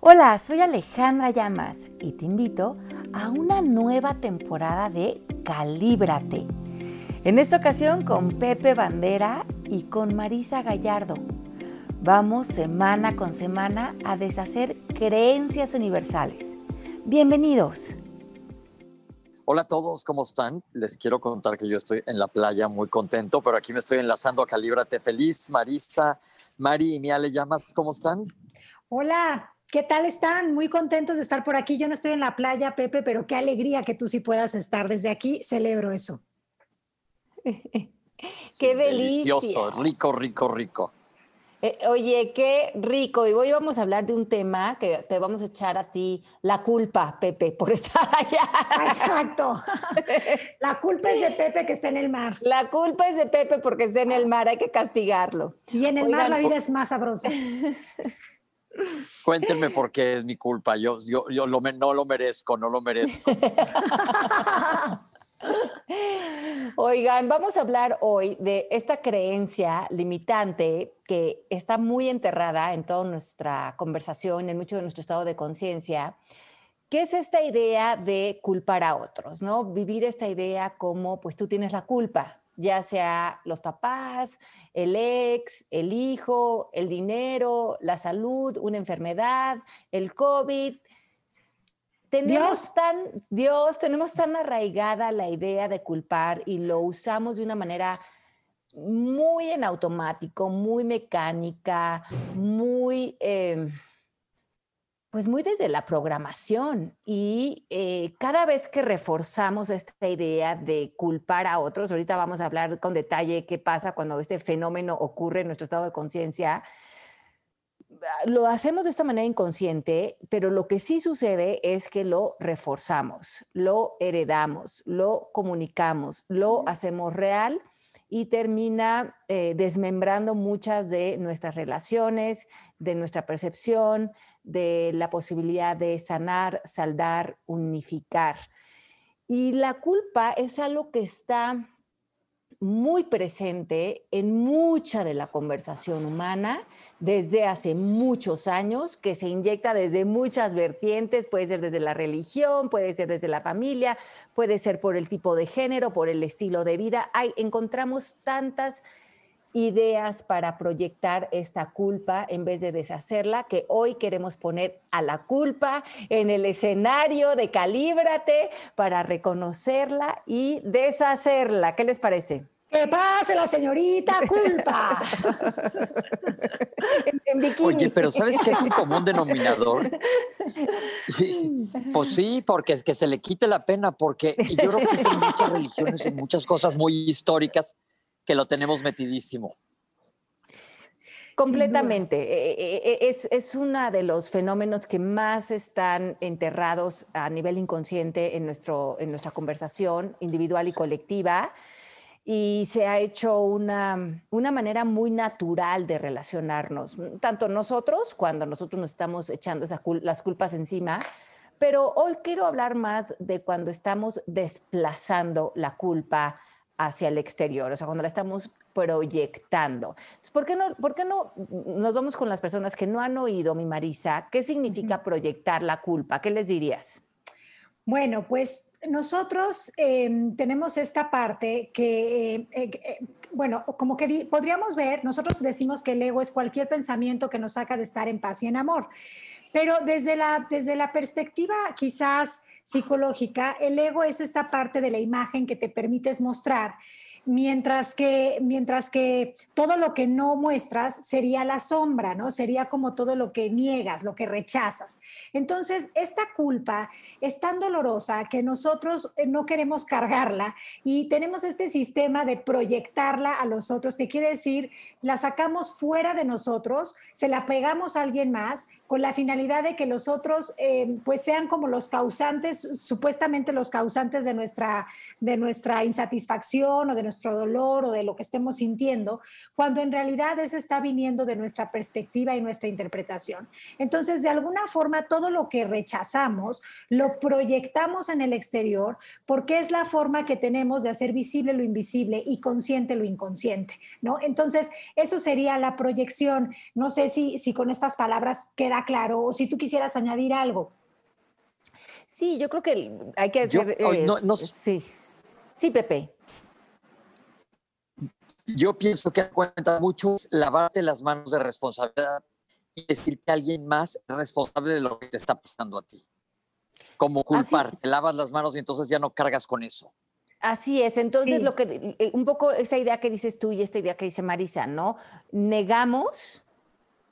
Hola, soy Alejandra Llamas y te invito a una nueva temporada de Calíbrate. En esta ocasión con Pepe Bandera y con Marisa Gallardo. Vamos semana con semana a deshacer creencias universales. Bienvenidos. Hola a todos, ¿cómo están? Les quiero contar que yo estoy en la playa muy contento, pero aquí me estoy enlazando a Calíbrate Feliz. Marisa, Mari y Miale Llamas, ¿cómo están? Hola, ¿Qué tal están? Muy contentos de estar por aquí. Yo no estoy en la playa, Pepe, pero qué alegría que tú sí puedas estar desde aquí. Celebro eso. qué Delicioso, rico, rico, rico. Eh, oye, qué rico. Y hoy vamos a hablar de un tema que te vamos a echar a ti la culpa, Pepe, por estar allá. Exacto. La culpa es de Pepe que está en el mar. La culpa es de Pepe porque está en el mar, hay que castigarlo. Y en el mar la vida es más sabrosa. Cuéntenme por qué es mi culpa. Yo, yo, yo no lo merezco, no lo merezco. Oigan, vamos a hablar hoy de esta creencia limitante que está muy enterrada en toda nuestra conversación, en mucho de nuestro estado de conciencia, que es esta idea de culpar a otros, ¿no? Vivir esta idea como, pues tú tienes la culpa, ya sea los papás, el ex, el hijo, el dinero, la salud, una enfermedad, el COVID. Tenemos Dios. tan, Dios, tenemos tan arraigada la idea de culpar y lo usamos de una manera muy en automático, muy mecánica, muy... Em, pues muy desde la programación y eh, cada vez que reforzamos esta idea de culpar a otros, ahorita vamos a hablar con detalle qué pasa cuando este fenómeno ocurre en nuestro estado de conciencia, lo hacemos de esta manera inconsciente, pero lo que sí sucede es que lo reforzamos, lo heredamos, lo comunicamos, lo hacemos real y termina eh, desmembrando muchas de nuestras relaciones, de nuestra percepción, de la posibilidad de sanar, saldar, unificar. Y la culpa es algo que está muy presente en mucha de la conversación humana desde hace muchos años, que se inyecta desde muchas vertientes, puede ser desde la religión, puede ser desde la familia, puede ser por el tipo de género, por el estilo de vida. Hay, encontramos tantas ideas para proyectar esta culpa en vez de deshacerla, que hoy queremos poner a la culpa en el escenario de Calíbrate para reconocerla y deshacerla. ¿Qué les parece? ¡Que pase la señorita culpa! Oye, pero ¿sabes qué es un común denominador? pues sí, porque es que se le quite la pena, porque yo creo que en muchas religiones, en muchas cosas muy históricas, que lo tenemos metidísimo. Completamente. Eh, eh, eh, es, es uno de los fenómenos que más están enterrados a nivel inconsciente en, nuestro, en nuestra conversación individual y colectiva. Y se ha hecho una, una manera muy natural de relacionarnos, tanto nosotros, cuando nosotros nos estamos echando las culpas encima, pero hoy quiero hablar más de cuando estamos desplazando la culpa hacia el exterior, o sea, cuando la estamos proyectando. ¿por, qué no, ¿Por qué no nos vamos con las personas que no han oído, mi Marisa? ¿Qué significa proyectar la culpa? ¿Qué les dirías? Bueno, pues nosotros em, tenemos esta parte que, eh, eh, eh, bueno, como que podríamos ver, nosotros decimos que el ego es cualquier pensamiento que nos saca de estar en paz y en amor, pero desde la, desde la perspectiva quizás psicológica, el ego es esta parte de la imagen que te permites mostrar mientras que, mientras que todo lo que no muestras sería la sombra, ¿no? Sería como todo lo que niegas, lo que rechazas. Entonces, esta culpa es tan dolorosa que nosotros eh, no queremos cargarla y tenemos este sistema de proyectarla a los otros, que quiere decir, la sacamos fuera de nosotros, se la pegamos a alguien más con la finalidad de que los otros eh, pues sean como los causantes, supuestamente los causantes de nuestra, de nuestra insatisfacción o de nuestro dolor o de lo que estemos sintiendo, cuando en realidad eso está viniendo de nuestra perspectiva y nuestra interpretación. Entonces, de alguna forma, todo lo que rechazamos lo proyectamos en el exterior porque es la forma que tenemos de hacer visible lo invisible y consciente lo inconsciente, ¿no? Entonces, eso sería la proyección. No sé si, si con estas palabras queda claro o si tú quisieras añadir algo. Sí, yo creo que hay que decir... Eh, sí. sí, Pepe. Yo pienso que cuenta mucho lavarte las manos de responsabilidad y decir que alguien más es responsable de lo que te está pasando a ti. Como culpar, te lavas las manos y entonces ya no cargas con eso. Así es, entonces lo que eh, un poco esa idea que dices tú y esta idea que dice Marisa, ¿no? Negamos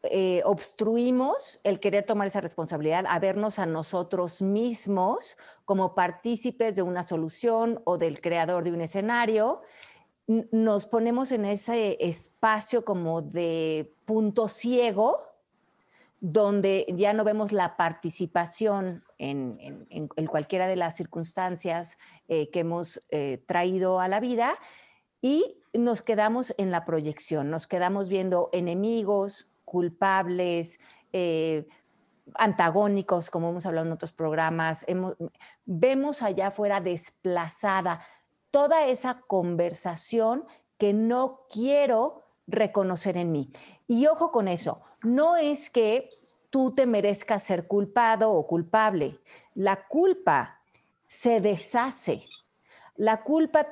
eh, obstruimos el querer tomar esa responsabilidad, a vernos a nosotros mismos como partícipes de una solución o del creador de un escenario, nos ponemos en ese espacio como de punto ciego, donde ya no vemos la participación en, cualquiera de las circunstancias eh, que hemos eh, traído a la vida y nos quedamos en la proyección, nos quedamos viendo enemigos, culpables, eh, antagónicos, como hemos hablado en otros programas. vemos allá afuera desplazada toda esa conversación que no quiero reconocer en mí. Y ojo con eso, no es que tú te merezcas ser culpado o culpable. La culpa se deshace. La culpa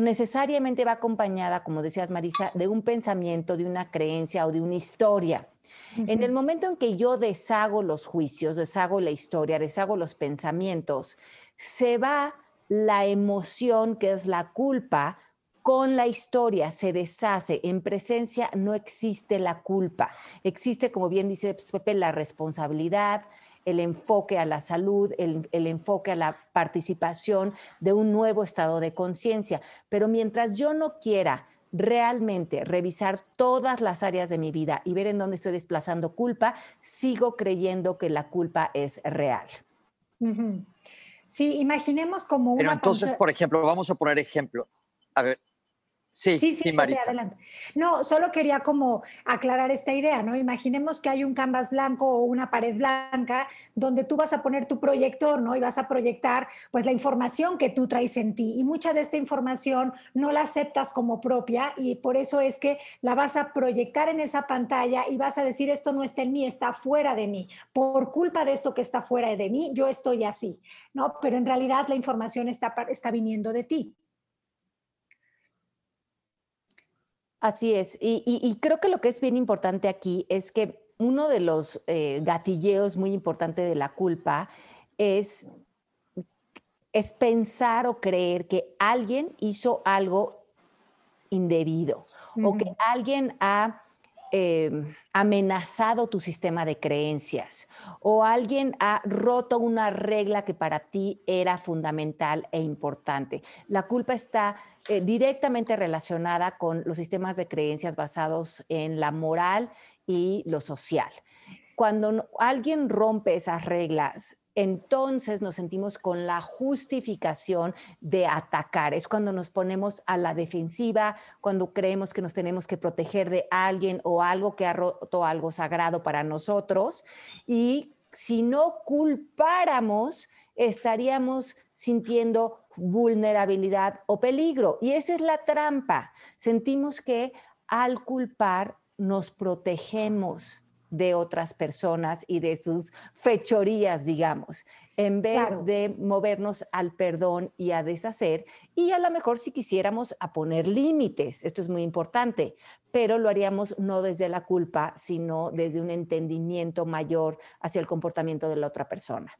necesariamente va acompañada, como decías Marisa, de un pensamiento, de una creencia o de una historia. En el momento en que yo deshago los juicios, deshago la historia, deshago los pensamientos, se va la emoción que es la culpa con la historia, se deshace. En presencia no existe la culpa. Existe, como bien dice Pepe, la responsabilidad, el enfoque a la salud, el, enfoque a la participación de un nuevo estado de conciencia. Pero mientras yo no quiera realmente revisar todas las áreas de mi vida y ver en dónde estoy desplazando culpa, sigo creyendo que la culpa es real. Sí, imaginemos como una... Pero entonces, por ejemplo, vamos a poner ejemplo. A ver, Sí, sí, sí, Marisa. Adelante. No, solo quería como aclarar esta idea, ¿no? Imaginemos que hay un canvas blanco o una pared blanca donde tú vas a poner tu proyector, ¿no? Y vas a proyectar pues la información que tú traes en ti y mucha de esta información no la aceptas como propia y por eso es que la vas a proyectar en esa pantalla y vas a decir esto no está en mí, está fuera de mí. Por culpa de esto que está fuera de mí, yo estoy así, ¿no? Pero en realidad la información está, está viniendo de ti. Así es. Y, creo que lo que es bien importante aquí es que uno de los eh, gatilleos muy importantes de la culpa es, es pensar o creer que alguien hizo algo indebido o que alguien ha Em, amenazado tu sistema de creencias o alguien ha roto una regla que para ti era fundamental e importante. La culpa está eh, directamente relacionada con los sistemas de creencias basados en la moral y lo social. Cuando alguien rompe esas reglas, entonces nos sentimos con la justificación de atacar. Es cuando nos ponemos a la defensiva, cuando creemos que nos tenemos que proteger de alguien o algo que ha roto algo sagrado para nosotros. Y si no culpáramos, estaríamos sintiendo vulnerabilidad o peligro. Y esa es la trampa. Sentimos que al culpar nos protegemos de otras personas y de sus fechorías, digamos, en vez de movernos al perdón y a deshacer. Y a lo mejor si quisiéramos a poner límites, esto es muy importante, pero lo haríamos no desde la culpa, sino desde un entendimiento mayor hacia el comportamiento de la otra persona.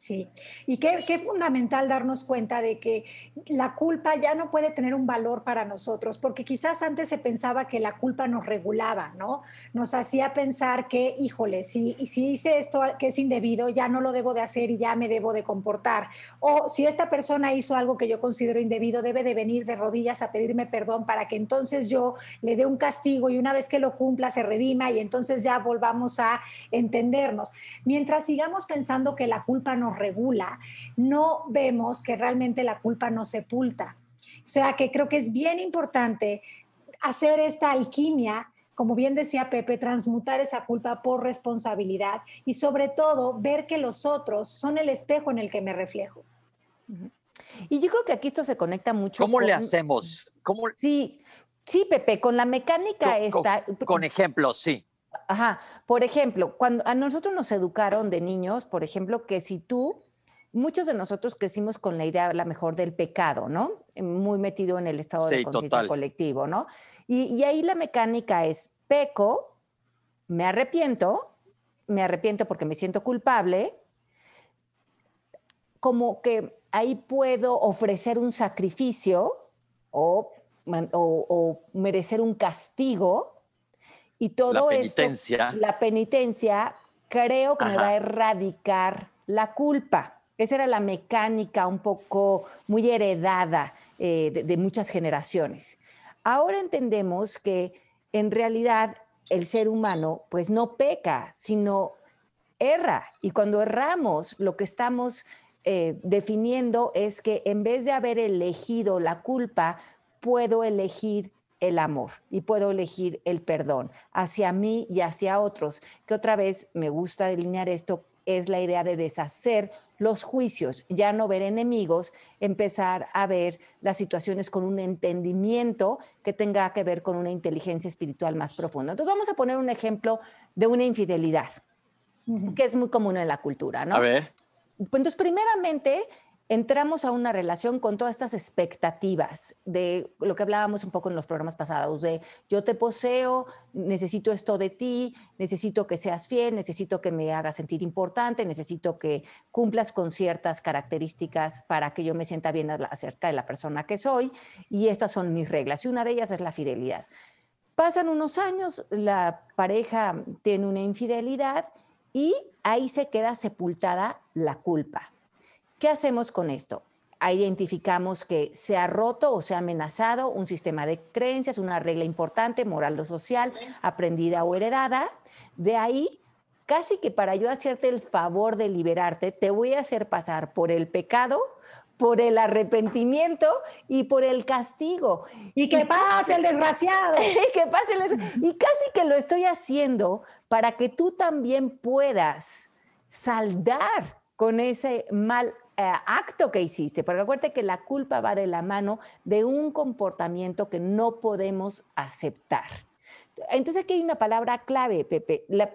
Sí, y qué, qué, fundamental darnos cuenta de que la culpa ya no puede tener un valor para nosotros, porque quizás antes se pensaba que la culpa nos regulaba, ¿no? Nos hacía pensar que, híjole, si, si hice esto que es indebido, ya no lo debo de hacer y ya me debo de comportar. O si esta persona hizo algo que yo considero indebido, debe de venir de rodillas a pedirme perdón para que entonces yo le dé un castigo y una vez que lo cumpla se redima y entonces ya volvamos a entendernos. Mientras sigamos pensando que la culpa no regula, no vemos que realmente la culpa nos sepulta. O sea que creo que es bien importante hacer esta alquimia como bien decía Pepe, transmutar esa culpa por responsabilidad y sobre todo ver que los otros son el espejo en el que me reflejo. Y yo creo que aquí esto se conecta mucho. ¿Cómo le hacemos? ¿Cómo... Sí, sí, Pepe, con la mecánica esta. Con, ejemplos, sí. Ajá. Por ejemplo, cuando a nosotros nos educaron de niños, por ejemplo, que si tú muchos de nosotros crecimos con la idea, la mejor, del pecado, ¿no? Muy metido en el estado de conciencia colectivo, ¿no? Y, ahí la mecánica es, peco, me arrepiento, me arrepiento porque me siento culpable, como que ahí puedo ofrecer un sacrificio o, merecer un castigo y todo la penitencia. la penitencia creo que me va a erradicar la culpa. Esa era la mecánica un poco muy heredada eh, de, de muchas generaciones. Ahora entendemos que en realidad el ser humano pues no peca, sino erra. Y cuando erramos, lo que estamos eh, definiendo es que en vez de haber elegido la culpa, puedo elegir el amor y puedo elegir el perdón hacia mí y hacia otros, que otra vez me gusta delinear esto, es la idea de deshacer los juicios, ya no ver enemigos, empezar a ver las situaciones con un entendimiento que tenga que ver con una inteligencia espiritual más profunda. Entonces vamos a poner un ejemplo de una infidelidad, que es muy común en la cultura, ¿no? A ver. Entonces, primeramente, entramos a una relación con todas estas expectativas de lo que hablábamos un poco en los programas pasados, de yo te poseo, necesito esto de ti, necesito que seas fiel, necesito que me hagas sentir importante, necesito que cumplas con ciertas características para que yo me sienta bien acerca de la persona que soy y estas son mis reglas y una de ellas es la fidelidad. Pasan unos años, la pareja tiene una infidelidad y ahí se queda sepultada la culpa ¿Qué hacemos con esto? Identificamos que se ha roto o se ha amenazado un sistema de creencias, una regla importante, moral o social, aprendida o heredada. De ahí, casi que para yo hacerte el favor de liberarte, te voy a hacer pasar por el pecado, por el arrepentimiento y por el castigo. Y que pase el desgraciado. que pase el... Y casi que lo estoy haciendo para que tú también puedas saldar con ese mal acto que hiciste, porque acuérdate que la culpa va de la mano de un comportamiento que no podemos aceptar. Entonces aquí hay una palabra clave, Pepe. La,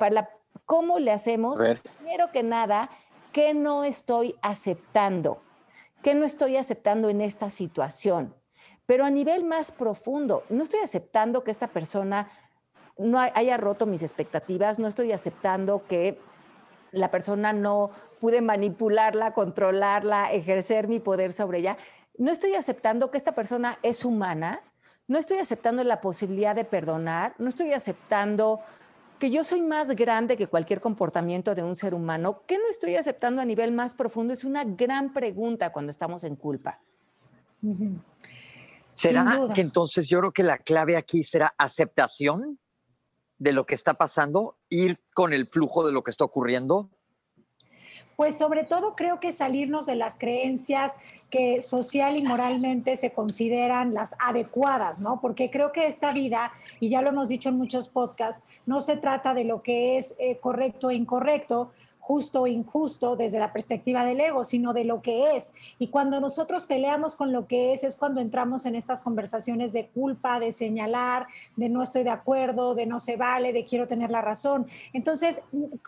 ¿Cómo le hacemos? Primero que nada, ¿qué no estoy aceptando? ¿Qué no estoy aceptando en esta situación? Pero a nivel más profundo, no estoy aceptando que esta persona no haya roto mis expectativas, no estoy aceptando que la persona no pude manipularla, controlarla, ejercer mi poder sobre ella. No estoy aceptando que esta persona es humana, no estoy aceptando la posibilidad de perdonar, no estoy aceptando que yo soy más grande que cualquier comportamiento de un ser humano. ¿Qué no estoy aceptando a nivel más profundo? Es una gran pregunta cuando estamos en culpa. ¿Será que entonces yo creo que la clave aquí será aceptación? De lo que está pasando, ir con el flujo de lo que está ocurriendo? Pues sobre todo creo que salirnos de las creencias que social y moralmente se consideran las adecuadas, ¿no? Porque creo que esta vida, y ya lo hemos dicho en muchos podcasts, no se trata de lo que es eh, correcto e incorrecto, justo o injusto desde la perspectiva del ego, sino de lo que es. Y cuando nosotros peleamos con lo que es, es cuando entramos en estas conversaciones de culpa, de señalar, de no estoy de acuerdo, de no se vale, de quiero tener la razón. Entonces,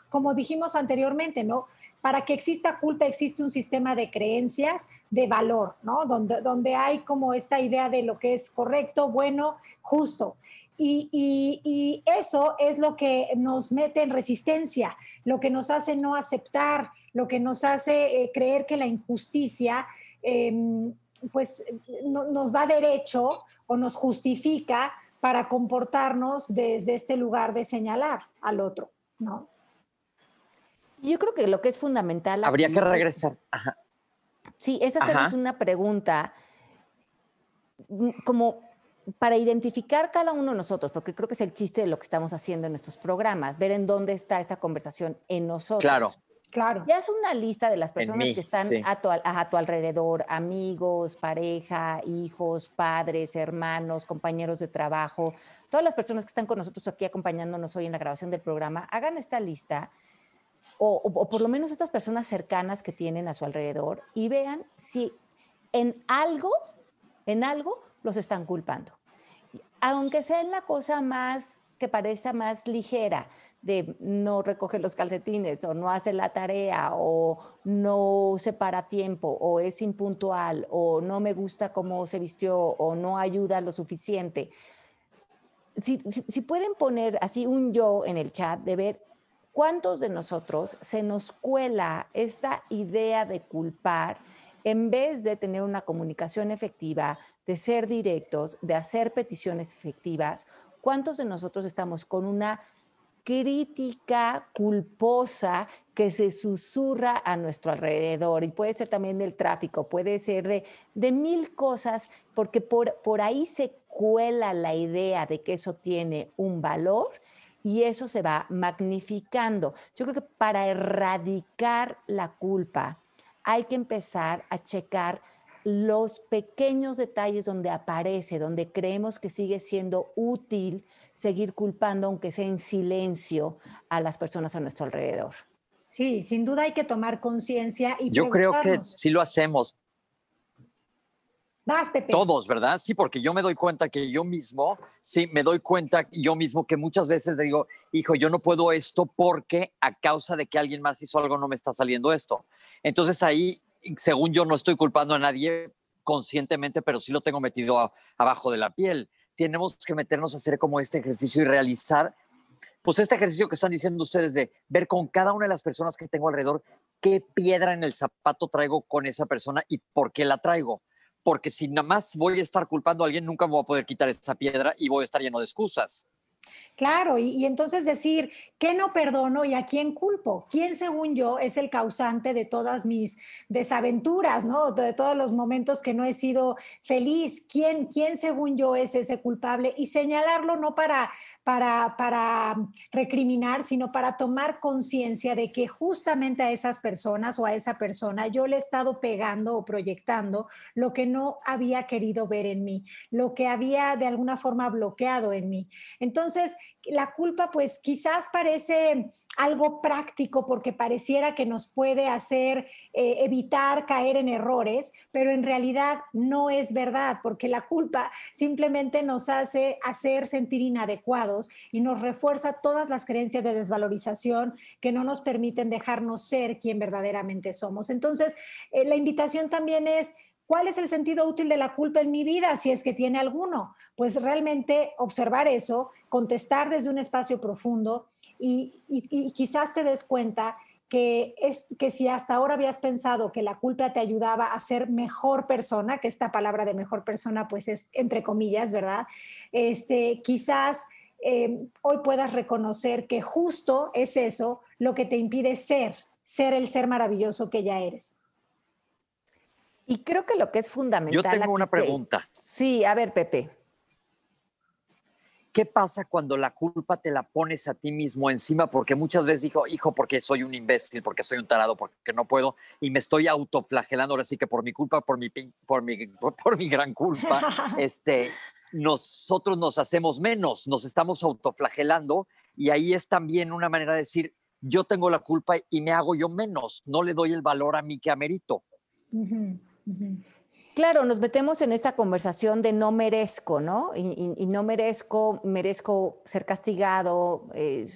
como dijimos anteriormente, ¿no? Para que exista culpa existe un sistema de creencias, de valor, ¿no? Donde, donde hay como esta idea de lo que es correcto, bueno, justo. Y, eso es lo que nos mete en resistencia, lo que nos hace no aceptar, lo que nos hace eh, creer que la injusticia em, pues nos da derecho o nos justifica para comportarnos desde este lugar de señalar al otro, ¿no? Yo creo que lo que es fundamental... Habría que regresar. Sí, esa es una pregunta mm, como para identificar cada uno de nosotros, porque creo que es el chiste de lo que estamos haciendo en estos programas, ver en dónde está esta conversación en nosotros. Claro. Claro. Y haz una lista de las personas que están a, tu, a, tu, alrededor, amigos, pareja, hijos, padres, hermanos, compañeros de trabajo, todas las personas que están con nosotros aquí acompañándonos hoy en la grabación del programa, hagan esta lista, o, o por lo menos estas personas cercanas que tienen a su alrededor, y vean si en algo, en algo los están culpando. Aunque sea la cosa más que parezca más ligera, de no recoger los calcetines o no hace la tarea o no se para tiempo o es impuntual o no me gusta cómo se vistió o no ayuda lo suficiente. Si, si, pueden poner así un yo en el chat de ver cuántos de nosotros se nos cuela esta idea de culpar en vez de tener una comunicación efectiva, de ser directos, de hacer peticiones efectivas, ¿cuántos de nosotros estamos con una crítica culposa que se susurra a nuestro alrededor y puede ser también del tráfico, puede ser de, de mil cosas, porque por, por ahí se cuela la idea de que eso tiene un valor y eso se va magnificando. Yo creo que para erradicar la culpa hay que empezar a checar los pequeños detalles donde aparece, donde creemos que sigue siendo útil seguir culpando, aunque sea en silencio, a las personas a nuestro alrededor. Sí, sin duda hay que tomar conciencia y yo creo que sí lo hacemos. Vas. Todos, ¿verdad? Sí, porque yo me doy cuenta que yo mismo, sí, me doy cuenta yo mismo que muchas veces digo, hijo, yo no puedo esto porque a causa de que alguien más hizo algo no me está saliendo esto. Entonces ahí según yo no estoy culpando a nadie conscientemente, pero sí lo tengo metido abajo de la piel. Tenemos que meternos a hacer como este ejercicio y realizar, pues este ejercicio que están diciendo ustedes de ver con cada una de las personas que tengo alrededor qué piedra en el zapato traigo con esa persona y por qué la traigo. Porque si nada más voy a estar culpando a alguien, nunca me voy a poder quitar esa piedra y voy a estar lleno de excusas. Claro, y, entonces decir, ¿qué no perdono y a quién culpo? ¿Quién, según yo, es el causante de todas mis desaventuras, ¿no? De todos los momentos que no he sido feliz. ¿Quién, quién según yo, es ese culpable? Y señalarlo no para, para, para recriminar, sino para tomar conciencia de que justamente a esas personas o a esa persona yo le he estado pegando o proyectando lo que no había querido ver en mí, lo que había de alguna forma bloqueado en mí. Entonces, la culpa pues quizás parece algo práctico porque pareciera que nos puede hacer eh, evitar caer en errores, pero en realidad no es verdad porque la culpa simplemente nos hace hacer sentir inadecuados y nos refuerza todas las creencias de desvalorización que no nos permiten dejarnos ser quien verdaderamente somos. Entonces, eh, la invitación también es ¿Cuál es el sentido útil de la culpa en mi vida, si es que tiene alguno? Pues realmente observar eso, contestar desde un espacio profundo y, quizás te des cuenta que, es, que si hasta ahora habías pensado que la culpa te ayudaba a ser mejor persona, que esta palabra de mejor persona pues es entre comillas, ¿verdad? Este, quizás eh, hoy puedas reconocer que justo es eso lo que te impide ser, ser el ser maravilloso que ya eres. Y creo que lo que es fundamental. Yo tengo una pregunta. Sí, a ver, Pepe. ¿Qué pasa cuando la culpa te la pones a ti mismo encima? Porque muchas veces digo, hijo, porque soy un imbécil, porque soy un tarado, porque no puedo, y me estoy autoflagelando, ahora sí que por mi culpa, por mi, por mi, por mi gran culpa, este, nosotros nos hacemos menos, nos estamos autoflagelando, y ahí es también una manera de decir, yo tengo la culpa y me hago yo menos, no le doy el valor a mí que amerito. Claro, nos metemos en esta conversación de no merezco, ¿no? Y, no merezco, merezco ser castigado, eh,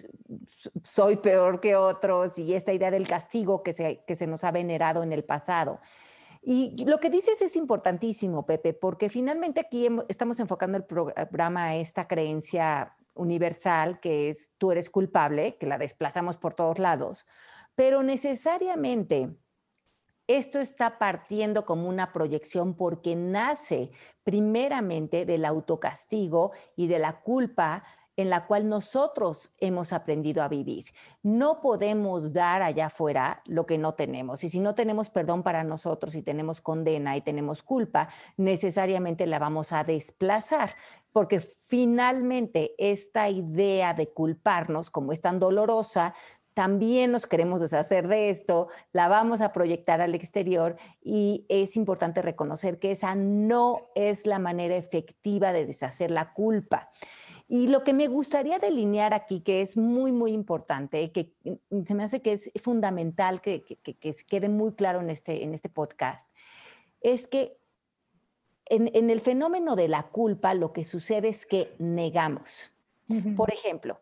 soy peor que otros, y esta idea del castigo que se, que se nos ha venerado en el pasado. Y lo que dices es importantísimo, Pepe, porque finalmente aquí estamos enfocando el programa a esta creencia universal que es tú eres culpable, que la desplazamos por todos lados, pero necesariamente esto está partiendo como una proyección porque nace primeramente del autocastigo y de la culpa en la cual nosotros hemos aprendido a vivir. No podemos dar allá afuera lo que no tenemos. Y si no tenemos perdón para nosotros y tenemos condena y tenemos culpa, necesariamente la vamos a desplazar, porque finalmente esta idea de culparnos, como es tan dolorosa, también nos queremos deshacer de esto, la vamos a proyectar al exterior y es importante reconocer que esa no es la manera efectiva de deshacer la culpa. Y lo que me gustaría delinear aquí, que es muy, muy importante, que mm, se me hace que es fundamental que, quede muy claro en este, en este podcast, es que en, en, el fenómeno de la culpa lo que sucede es que negamos. Por ejemplo,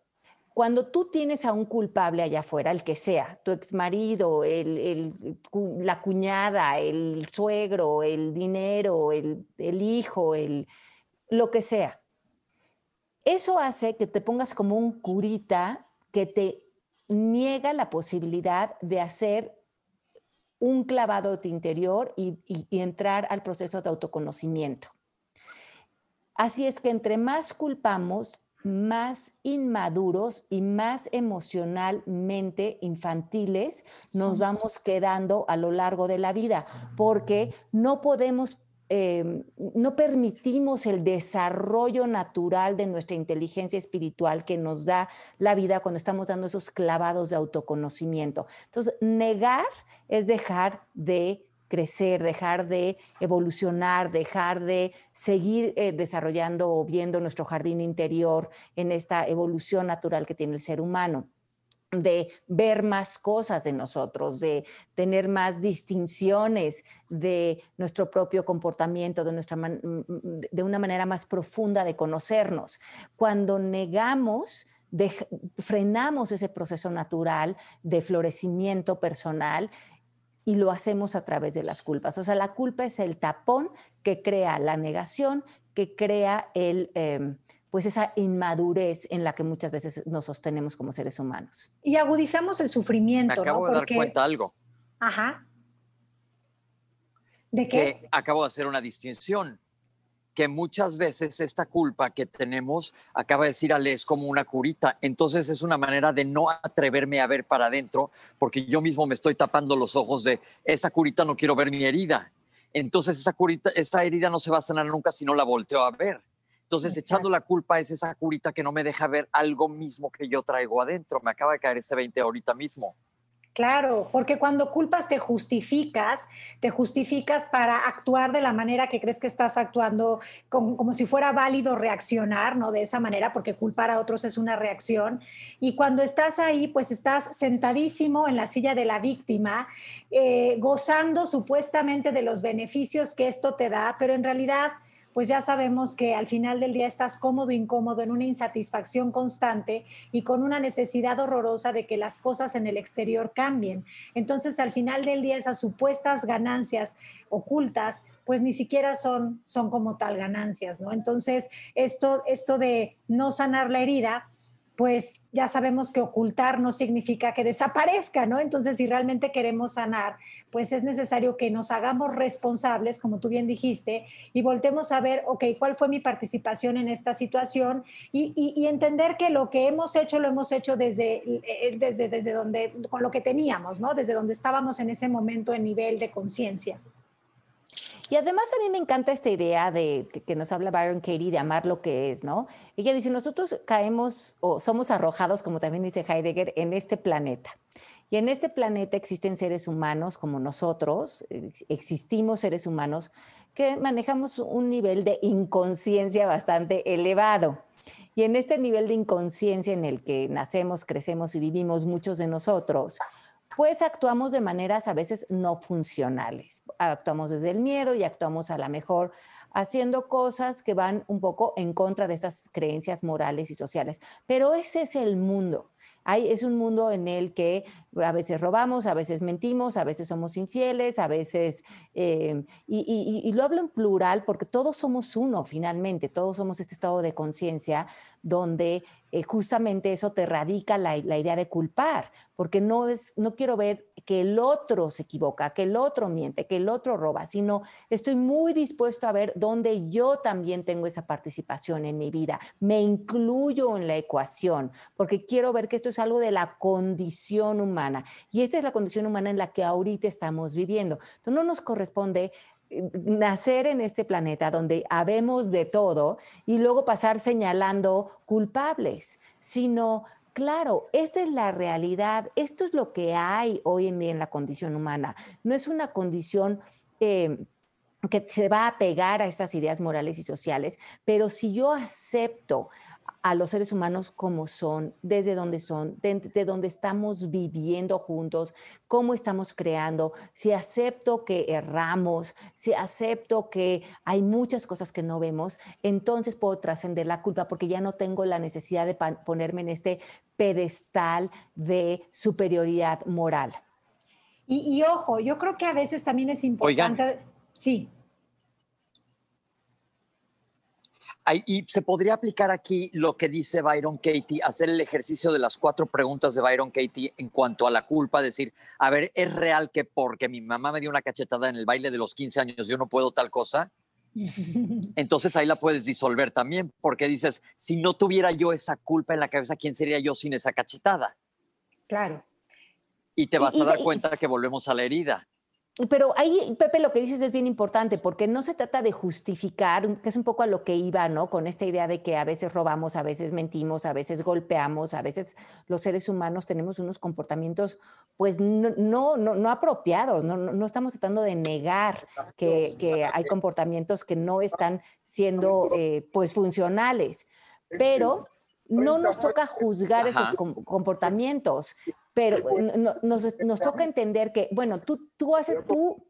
cuando tú tienes a un culpable allá afuera, el que sea, tu exmarido, el, la cuñada, el suegro, el dinero, el, hijo, el, lo que sea, eso hace que te pongas como un curita que te niega la posibilidad de hacer un clavado de tu interior y, entrar al proceso de autoconocimiento. Así es que entre más culpamos, más inmaduros y más emocionalmente infantiles nos vamos quedando a lo largo de la vida, porque no podemos em, no permitimos el desarrollo natural de nuestra inteligencia espiritual que nos da la vida cuando estamos dando esos clavados de autoconocimiento. Entonces, negar es dejar de crecer, dejar de evolucionar, dejar de seguir eh, desarrollando o viendo nuestro jardín interior en esta evolución natural que tiene el ser humano de ver más cosas de nosotros, de tener más distinciones de nuestro propio comportamiento, de, nuestra de una manera más profunda de conocernos. Cuando negamos, frenamos ese proceso natural de florecimiento personal y lo hacemos a través de las culpas. O sea, la culpa es el tapón que crea la negación, que crea el, em, pues esa inmadurez en la que muchas veces nos sostenemos como seres humanos. Y agudizamos el sufrimiento. Me acabo de dar cuenta algo. Ajá. ¿De qué? Que acabo de hacer una distinción que muchas veces esta culpa que tenemos, acaba de decir Ale, es como una curita. Entonces es una manera de no atreverme a ver para adentro, porque yo mismo me estoy tapando los ojos de esa curita, no quiero ver mi herida. Entonces esa curita, esa herida no se va a sanar nunca si no la volteo a ver. Entonces, echando la culpa es esa curita que no me deja ver algo mismo que yo traigo adentro. Me acaba de caer ese 20 ahorita mismo. Claro, porque cuando culpas te justificas, te justificas para actuar de la manera que crees que estás actuando, como, si fuera válido reaccionar, ¿no? De esa manera, porque culpar a otros es una reacción. Y cuando estás ahí, pues estás sentadísimo en la silla de la víctima, eh, gozando supuestamente de los beneficios que esto te da, pero en realidad pues ya sabemos que al final del día estás cómodo, incómodo, en una insatisfacción constante y con una necesidad horrorosa de que las cosas en el exterior cambien. Entonces, al final del día, esas supuestas ganancias ocultas, pues ni siquiera son, son como tal ganancias, ¿no? Entonces, esto, esto de no sanar la herida, pues ya sabemos que ocultar no significa que desaparezca, ¿no? Entonces, si realmente queremos sanar, pues es necesario que nos hagamos responsables, como tú bien dijiste, y voltemos a ver, ok, ¿cuál fue mi participación en esta situación? Y, entender que lo que hemos hecho lo hemos hecho desde, eh, desde, desde donde, con lo que teníamos, ¿no? Desde donde estábamos en ese momento en nivel de conciencia. Y además a mí me encanta esta idea de que, nos habla Byron Katie de amar lo que es, ¿no? Ella dice, nosotros caemos o somos arrojados, como también dice Heidegger, en este planeta. Y en este planeta existen seres humanos como nosotros, existimos seres humanos que manejamos un nivel de inconsciencia bastante elevado. Y en este nivel de inconsciencia en el que nacemos, crecemos y vivimos muchos de nosotros, pues actuamos de maneras a veces no funcionales. Actuamos desde el miedo y actuamos a la mejor haciendo cosas que van un poco en contra de estas creencias morales y sociales. Pero ese es el mundo es un mundo en el que a veces robamos, a veces mentimos, a veces somos infieles, a veces, eh, y, lo hablo en plural porque todos somos uno finalmente, todos somos este estado de conciencia donde eh, justamente eso te radica la, idea de culpar, porque no, es, no quiero ver que el otro se equivoca, que el otro miente, que el otro roba, sino estoy muy dispuesto a ver dónde yo también tengo esa participación en mi vida, me incluyo en la ecuación, porque quiero ver que esto es algo de la condición humana. Y esta es la condición humana en la que ahorita estamos viviendo. Entonces no nos corresponde eh, nacer en este planeta donde habemos de todo y luego pasar señalando culpables, sino claro, esta es la realidad, esto es lo que hay hoy en día en la condición humana. No es una condición... Que se va a pegar a estas ideas morales y sociales, pero si yo acepto a los seres humanos como son, desde donde son, de, donde estamos viviendo juntos, cómo estamos creando, si acepto que erramos, si acepto que hay muchas cosas que no vemos, entonces puedo trascender la culpa porque ya no tengo la necesidad de ponerme en este pedestal de superioridad moral. Y, ojo, yo creo que a veces también es importante... Sí. Y se podría aplicar aquí lo que dice Byron Katie, hacer el ejercicio de las cuatro preguntas de Byron Katie en cuanto a la culpa, decir, a ver, ¿es real que porque mi mamá me dio una cachetada en el baile de los 15 años yo no puedo tal cosa? Entonces ahí la puedes disolver también, porque dices, si no tuviera yo esa culpa en la cabeza, ¿quién sería yo sin esa cachetada? Claro. Y te vas a dar cuenta que volvemos a la herida. Pero ahí, Pepe, lo que dices es bien importante, porque no se trata de justificar, que es un poco a lo que iba, ¿no? Con esta idea de que a veces robamos, a veces mentimos, a veces golpeamos, a veces los seres humanos tenemos unos comportamientos, pues, no, no, no, apropiados, no, no, estamos tratando de negar que, que, hay comportamientos que no están siendo, eh, pues, funcionales, pero no nos toca juzgar esos comportamientos pero nos, toca entender que, bueno, tú, tú haces, tú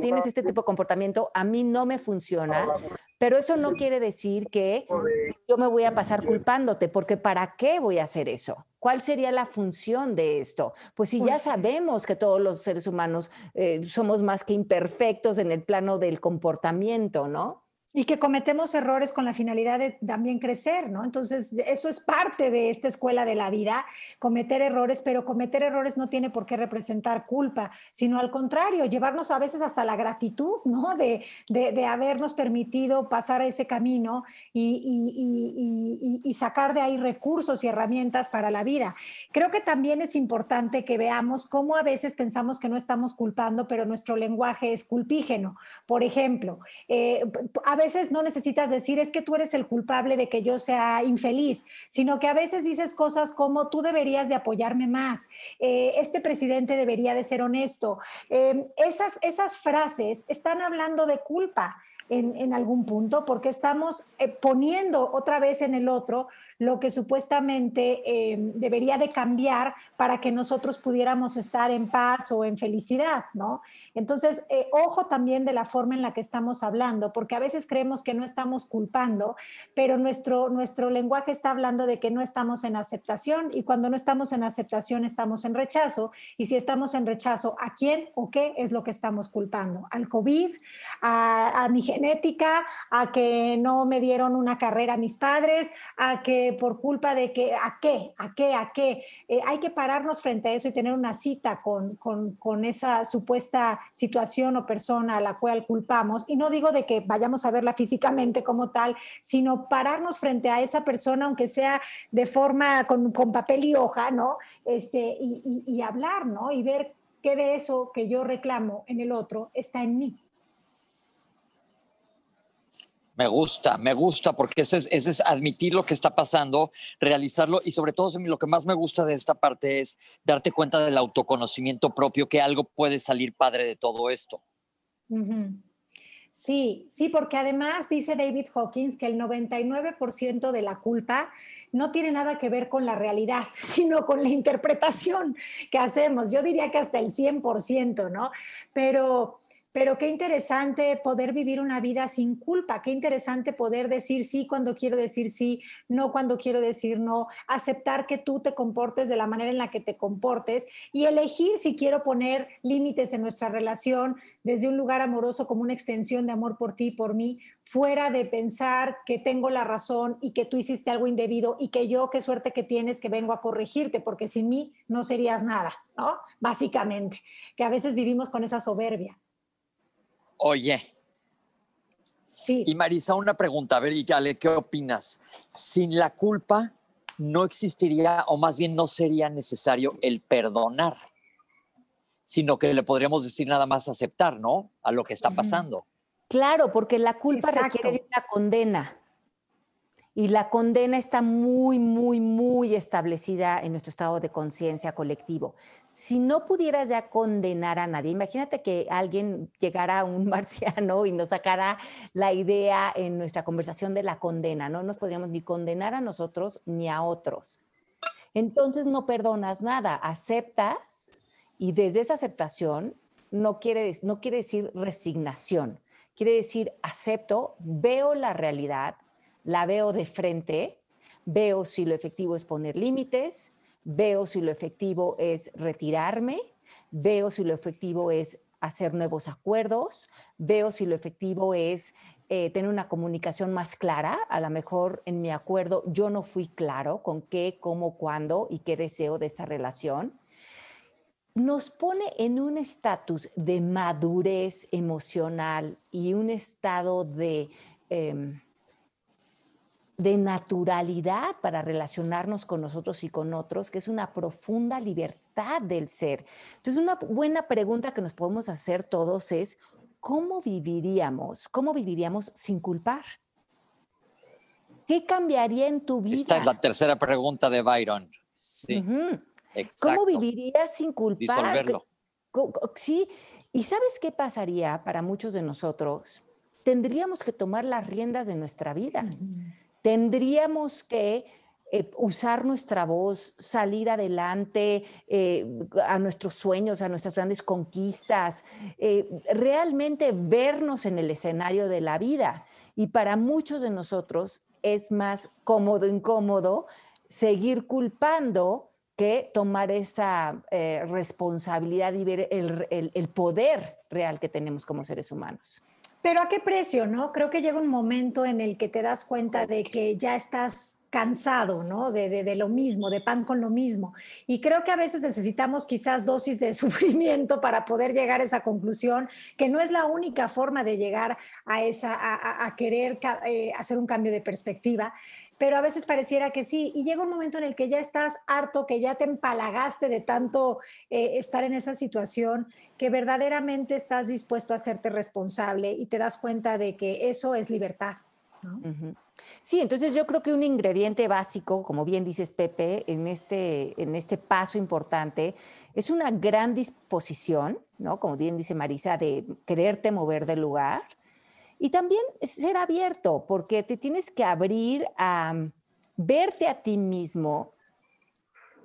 tienes este tipo de comportamiento, a mí no me funciona, pero eso no quiere decir que yo me voy a pasar culpándote, porque ¿para qué voy a hacer eso? ¿Cuál sería la función de esto? Pues si ya pues sabemos que todos los seres humanos eh, somos más que imperfectos en el plano del comportamiento, ¿no? Y que cometemos errores con la finalidad de también crecer, ¿no? Entonces, eso es parte de esta escuela de la vida, cometer errores, pero cometer errores no tiene por qué representar culpa, sino al contrario, llevarnos a veces hasta la gratitud, ¿no? De, de, habernos permitido pasar ese camino y, y, sacar de ahí recursos y herramientas para la vida. Creo que también es importante que veamos cómo a veces pensamos que no estamos culpando, pero nuestro lenguaje es culpígeno. Por ejemplo, eh, a veces veces no necesitas decir es que tú eres el culpable de que yo sea infeliz, sino que a veces dices cosas como tú deberías de apoyarme más, eh, este presidente debería de ser honesto. Eh, esas, esas frases están hablando de culpa en, algún punto, porque estamos eh, poniendo otra vez en el otro lo que supuestamente eh, debería de cambiar para que nosotros pudiéramos estar en paz o en felicidad, ¿no? Entonces, eh, ojo también de la forma en la que estamos hablando, porque a veces creemos que no estamos culpando, pero nuestro, nuestro lenguaje está hablando de que no estamos en aceptación y cuando no estamos en aceptación estamos en rechazo y si estamos en rechazo, ¿a quién o qué es lo que estamos culpando? ¿Al COVID? ¿A, a mi genética, a que no me dieron una carrera mis padres, a que por culpa de que, ¿a qué? ¿A qué? ¿A qué? Eh, hay que pararnos frente a eso y tener una cita con, con, esa supuesta situación o persona a la cual culpamos. Y no digo de que vayamos a verla físicamente como tal, sino pararnos frente a esa persona, aunque sea de forma con, con papel y hoja, ¿no? Este, y hablar, ¿no? Y ver qué de eso que yo reclamo en el otro está en mí. Me gusta, me gusta, porque ese es, admitir lo que está pasando, realizarlo y sobre todo lo que más me gusta de esta parte es darte cuenta del autoconocimiento propio, que algo puede salir padre de todo esto. Sí, sí, porque además dice David Hawkins que el 99% de la culpa no tiene nada que ver con la realidad, sino con la interpretación que hacemos. Yo diría que hasta el 100%, ¿no? Pero pero qué interesante poder vivir una vida sin culpa, qué interesante poder decir sí cuando quiero decir sí, no cuando quiero decir no, aceptar que tú te comportes de la manera en la que te comportes y elegir si quiero poner límites en nuestra relación desde un lugar amoroso como una extensión de amor por ti y por mí, fuera de pensar que tengo la razón y que tú hiciste algo indebido y que yo, qué suerte que tienes que vengo a corregirte, porque sin mí no serías nada, ¿no? Básicamente, que a veces vivimos con esa soberbia. Oye. Sí. Y Marisa, una pregunta, a ver, y Ale, ¿qué opinas? Sin la culpa no existiría, o más bien no sería necesario el perdonar, sino que le podríamos decir nada más aceptar, ¿no? A lo que está pasando. Claro, porque la culpa requiere de una condena. Y la condena está muy, muy, muy establecida en nuestro estado de conciencia colectivo. Si no pudieras ya condenar a nadie, imagínate que alguien llegara a un marciano y nos sacara la idea en nuestra conversación de la condena. No nos podríamos ni condenar a nosotros ni a otros. Entonces no perdonas nada, aceptas y desde esa aceptación no quiere, no quiere decir resignación, quiere decir acepto, veo la realidad, la veo de frente, veo si lo efectivo es poner límites, veo si lo efectivo es retirarme, veo si lo efectivo es hacer nuevos acuerdos, veo si lo efectivo es eh, tener una comunicación más clara. A lo mejor en mi acuerdo yo no fui claro con qué, cómo, cuándo y qué deseo de esta relación. Nos pone en un estatus de madurez emocional y un estado de... Em, de naturalidad para relacionarnos con nosotros y con otros, que es una profunda libertad del ser. Entonces, una buena pregunta que nos podemos hacer todos es, ¿cómo viviríamos? ¿Cómo viviríamos sin culpar? ¿Qué cambiaría en tu vida? Esta es la tercera pregunta de Byron. Sí. ¿Cómo vivirías sin culpar? Disolverlo. Sí, y ¿sabes qué pasaría para muchos de nosotros? Tendríamos que tomar las riendas de nuestra vida tendríamos que eh, usar nuestra voz, salir adelante eh, a nuestros sueños, a nuestras grandes conquistas, eh, realmente vernos en el escenario de la vida. Y para muchos de nosotros es más cómodo, incómodo, seguir culpando que tomar esa responsabilidad y ver el poder real que tenemos como seres humanos. Pero a qué precio, ¿no? Creo que llega un momento en el que te das cuenta de que ya estás cansado, ¿no? De, de, lo mismo, de pan con lo mismo. Y creo que a veces necesitamos quizás dosis de sufrimiento para poder llegar a esa conclusión, que no es la única forma de llegar a, esa, a, a querer eh, hacer un cambio de perspectiva pero a veces pareciera que sí, y llega un momento en el que ya estás harto, que ya te empalagaste de tanto eh, estar en esa situación, que verdaderamente estás dispuesto a hacerte responsable y te das cuenta de que eso es libertad. Sí, entonces yo creo que un ingrediente básico, como bien dices Pepe, en este, en este paso importante, es una gran disposición, ¿no? Como bien dice Marisa, de quererte mover del lugar, y también ser abierto, porque te tienes que abrir a verte a ti mismo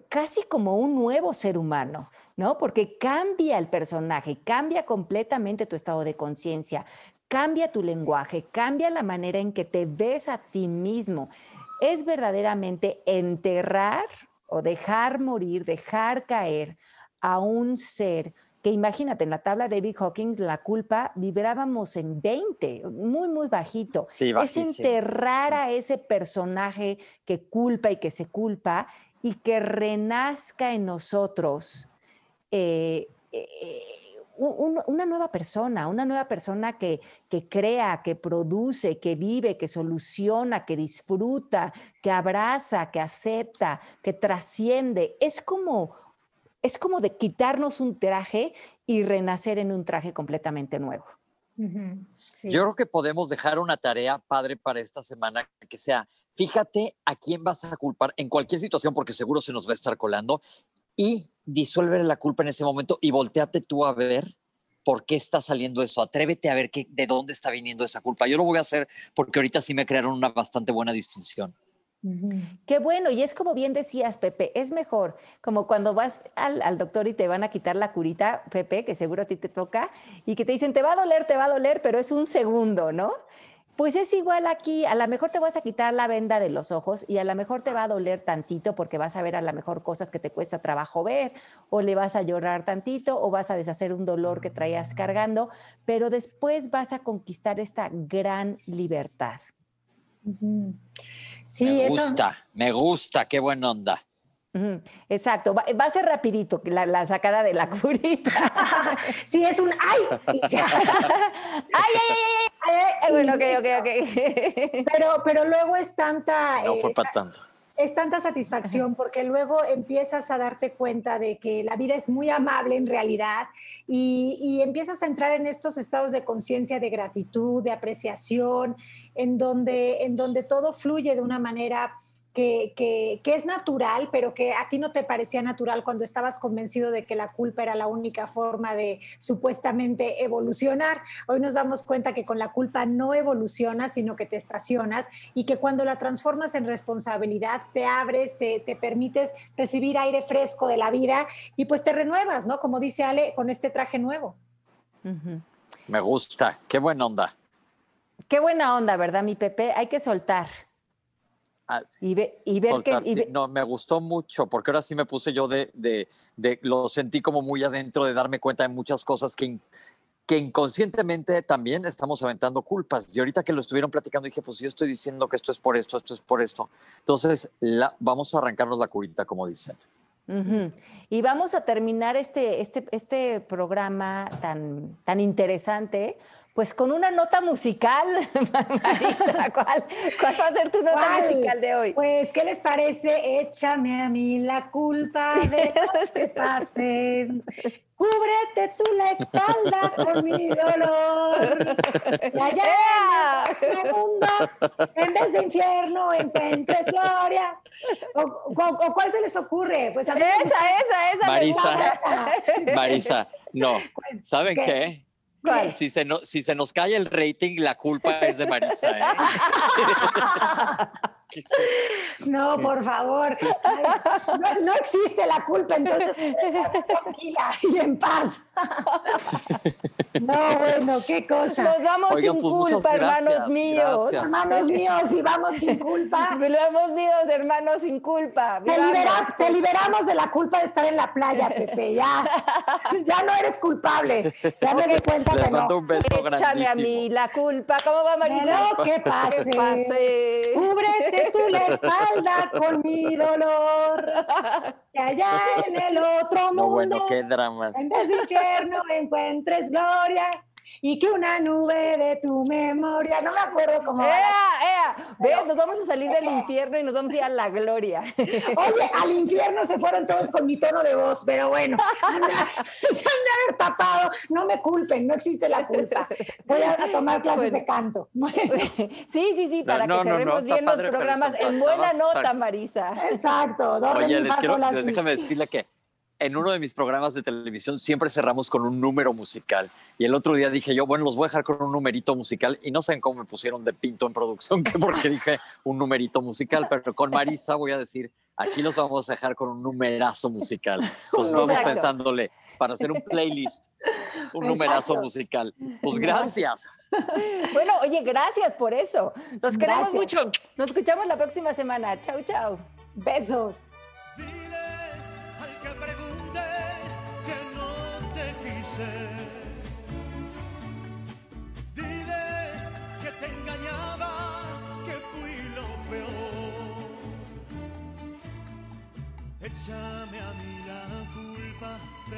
casi como un nuevo ser humano, ¿no? Porque cambia el personaje, cambia completamente tu estado de conciencia, cambia tu lenguaje, cambia la manera en que te ves a ti mismo. Es verdaderamente enterrar o dejar morir, dejar caer a un ser que imagínate, en la tabla de David Hawkins, la culpa vibrábamos en 20, muy, muy bajito. es enterrar a ese personaje que culpa y que se culpa y que renazca en nosotros eh, eh, una nueva persona, una nueva persona que, que crea, que produce, que vive, que soluciona, que disfruta, que abraza, que acepta, que trasciende. Es como es como de quitarnos un traje y renacer en un traje completamente nuevo. Yo creo que podemos dejar una tarea padre para esta semana que sea, fíjate a quién vas a culpar en cualquier situación, porque seguro se nos va a estar colando, y disuelve la culpa en ese momento y volteate tú a ver por qué está saliendo eso. Atrévete a ver qué, de dónde está viniendo esa culpa. Yo lo voy a hacer porque ahorita sí me crearon una bastante buena distinción. Qué bueno, y es como bien decías, Pepe, es mejor como cuando vas al, doctor y te van a quitar la curita, Pepe, que seguro a ti te toca, y que te dicen, te va a doler, te va a doler, pero es un segundo, ¿no? Pues es igual aquí, a lo mejor te vas a quitar la venda de los ojos y a lo mejor te va a doler tantito porque vas a ver a lo mejor cosas que te cuesta trabajo ver o le vas a llorar tantito o vas a deshacer un dolor que traías cargando, pero después vas a conquistar esta gran libertad. Sí, me gusta, me gusta, qué buena onda. Exacto, va, a ser rapidito la, sacada de la curita. sí, es un ay. ay, ay, ay, ay, Bueno, ok, ok, ok. Pero, pero luego es tanta. No fue eh, para tanto. Es tanta satisfacción porque luego empiezas a darte cuenta de que la vida es muy amable en realidad y, y empiezas a entrar en estos estados de conciencia, de gratitud, de apreciación, en donde, en donde todo fluye de una manera que, es natural, pero que a ti no te parecía natural cuando estabas convencido de que la culpa era la única forma de supuestamente evolucionar. Hoy nos damos cuenta que con la culpa no evolucionas, sino que te estacionas y que cuando la transformas en responsabilidad, te abres, te, te permites recibir aire fresco de la vida y pues te renuevas, ¿no? Como dice Ale, con este traje nuevo. Me gusta, qué buena onda. Qué buena onda, ¿verdad, mi Pepe? Hay que soltar. Ah, y, ver que... No, me gustó mucho, porque ahora sí me puse yo de, de, de, lo sentí como muy adentro, de darme cuenta de muchas cosas que, que inconscientemente también estamos aventando culpas. Y ahorita que lo estuvieron platicando, dije, pues yo estoy diciendo que esto es por esto, esto es por esto. Entonces, la, vamos a arrancarnos la curita, como dicen. Y vamos a terminar este, este, este programa tan, tan interesante pues con una nota musical, Marisa, ¿cuál, va a ser tu nota musical de hoy? Pues, ¿qué les parece? Échame a mí la culpa de lo que pase. Cúbrete tú la espalda con mi dolor. Y allá en el mundo, en vez de infierno, encuentres gloria. O, cuál se les ocurre? Pues esa, esa, esa. Marisa, Marisa, no. ¿Saben qué? Si se, si se nos cae el rating, la culpa es de Marisa. ¿eh? No, por favor. no, existe la culpa, entonces tranquila y en paz. No, bueno, qué cosa. Nos vamos sin pues, culpa, hermanos míos. Hermanos míos, vivamos sin culpa. Vivamos míos, hermanos sin culpa. Te, liberamos de la culpa de estar en la playa, Pepe. Ya, ya no eres culpable. Ya me di cuenta Les que mando un beso Échame a mí la culpa. ¿Cómo va, Marisa? No, ¿qué pase? ¿Qué pase? Cúbrete tu la espalda con mi dolor. Que allá en el otro mundo, no, bueno, qué drama. en vez de infierno encuentres gloria y que una nube de tu memoria, no me acuerdo cómo. ¡Ea, ea! Ve, nos vamos a salir del infierno y nos vamos a ir a la gloria. Oye, al infierno se fueron todos con mi tono de voz, pero bueno, se han de haber tapado. No me culpen, no existe la culpa. Voy a, tomar clases de canto. Sí, sí, sí, para que cerremos bien los programas en buena nota, Marisa. Exacto. Oye, les quiero, déjame decirle que en uno de mis programas de televisión siempre cerramos con un número musical. Y el otro día dije yo, bueno, los voy a dejar con un numerito musical. Y no sé cómo me pusieron de pinto en producción, que porque dije un numerito musical, pero con Marisa voy a decir, aquí los vamos a dejar con un numerazo musical. Entonces vamos pensándole para hacer un playlist, un numerazo musical. Pues gracias. Bueno, oye, gracias por eso. Los queremos mucho. Nos escuchamos la próxima semana. Chau, chau. Besos.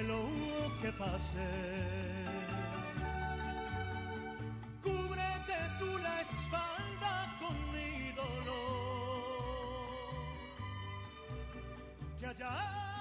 Lo que pasé. Cúbrete tú la espalda con mi dolor. Que allá